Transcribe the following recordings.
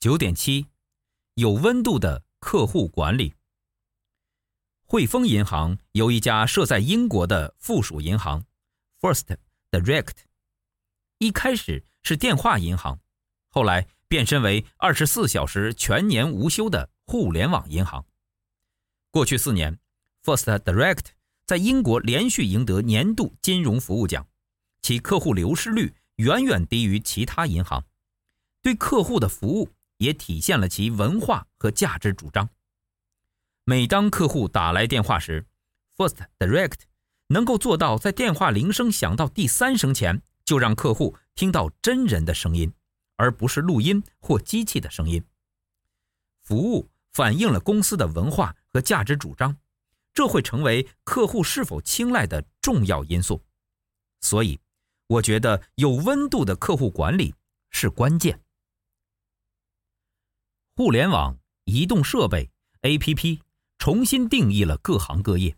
九点七，有温度的客户管理。汇丰银行由一家设在英国的附属银行 First Direct，一开始是电话银行，后来变身为二十四小时全年无休的互联网银行。过去四年，First Direct 在英国连续赢得年度金融服务奖，其客户流失率远远低于其他银行，对客户的服务。也体现了其文化和价值主张。每当客户打来电话时，First Direct 能够做到在电话铃声响到第三声前，就让客户听到真人的声音，而不是录音或机器的声音。服务反映了公司的文化和价值主张，这会成为客户是否青睐的重要因素。所以，我觉得有温度的客户管理是关键。互联网、移动设备、APP 重新定义了各行各业，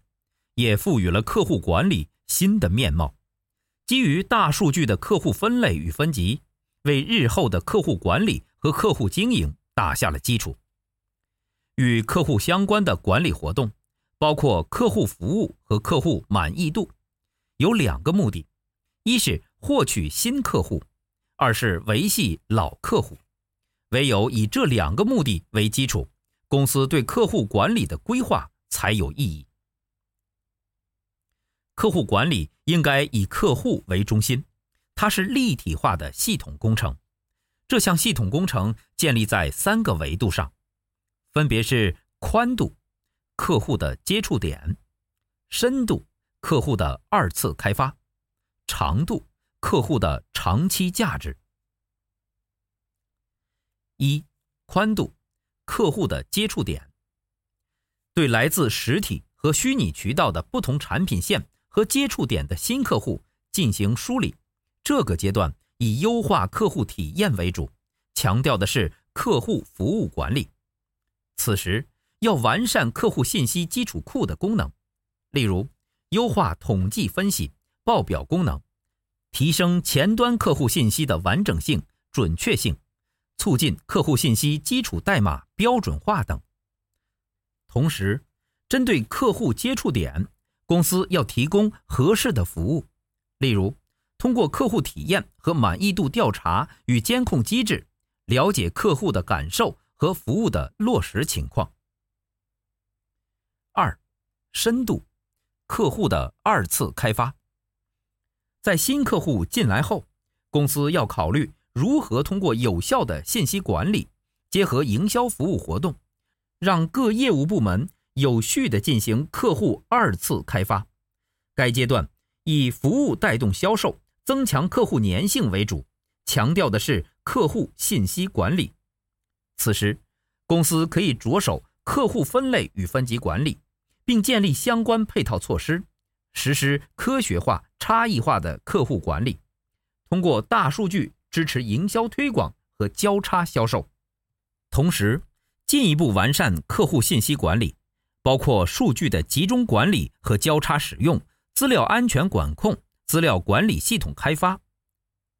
也赋予了客户管理新的面貌。基于大数据的客户分类与分级，为日后的客户管理和客户经营打下了基础。与客户相关的管理活动，包括客户服务和客户满意度，有两个目的：一是获取新客户，二是维系老客户。唯有以这两个目的为基础，公司对客户管理的规划才有意义。客户管理应该以客户为中心，它是立体化的系统工程。这项系统工程建立在三个维度上，分别是宽度、客户的接触点、深度、客户的二次开发、长度、客户的长期价值。一、宽度，客户的接触点，对来自实体和虚拟渠道的不同产品线和接触点的新客户进行梳理。这个阶段以优化客户体验为主，强调的是客户服务管理。此时要完善客户信息基础库的功能，例如优化统计分析、报表功能，提升前端客户信息的完整性、准确性。促进客户信息基础代码标准化等。同时，针对客户接触点，公司要提供合适的服务，例如通过客户体验和满意度调查与监控机制，了解客户的感受和服务的落实情况。二、深度，客户的二次开发。在新客户进来后，公司要考虑。如何通过有效的信息管理，结合营销服务活动，让各业务部门有序地进行客户二次开发？该阶段以服务带动销售，增强客户粘性为主，强调的是客户信息管理。此时，公司可以着手客户分类与分级管理，并建立相关配套措施，实施科学化、差异化的客户管理，通过大数据。支持营销推广和交叉销售，同时进一步完善客户信息管理，包括数据的集中管理和交叉使用、资料安全管控、资料管理系统开发。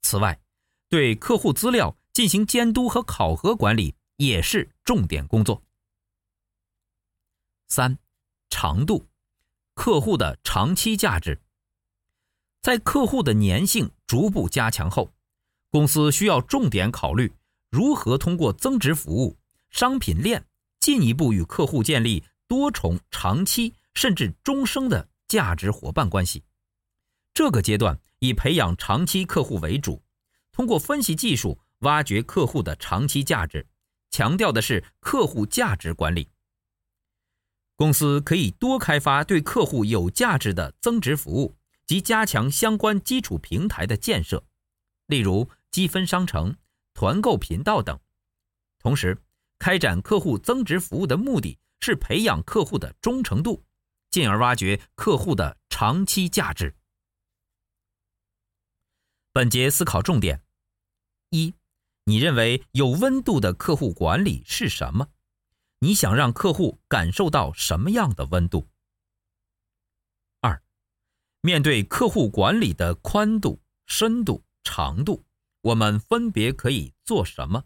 此外，对客户资料进行监督和考核管理也是重点工作。三、长度，客户的长期价值，在客户的粘性逐步加强后。公司需要重点考虑如何通过增值服务、商品链进一步与客户建立多重、长期甚至终生的价值伙伴关系。这个阶段以培养长期客户为主，通过分析技术挖掘客户的长期价值，强调的是客户价值管理。公司可以多开发对客户有价值的增值服务及加强相关基础平台的建设，例如。积分商城、团购频道等，同时，开展客户增值服务的目的是培养客户的忠诚度，进而挖掘客户的长期价值。本节思考重点：一，你认为有温度的客户管理是什么？你想让客户感受到什么样的温度？二，面对客户管理的宽度、深度、长度，我们分别可以做什么？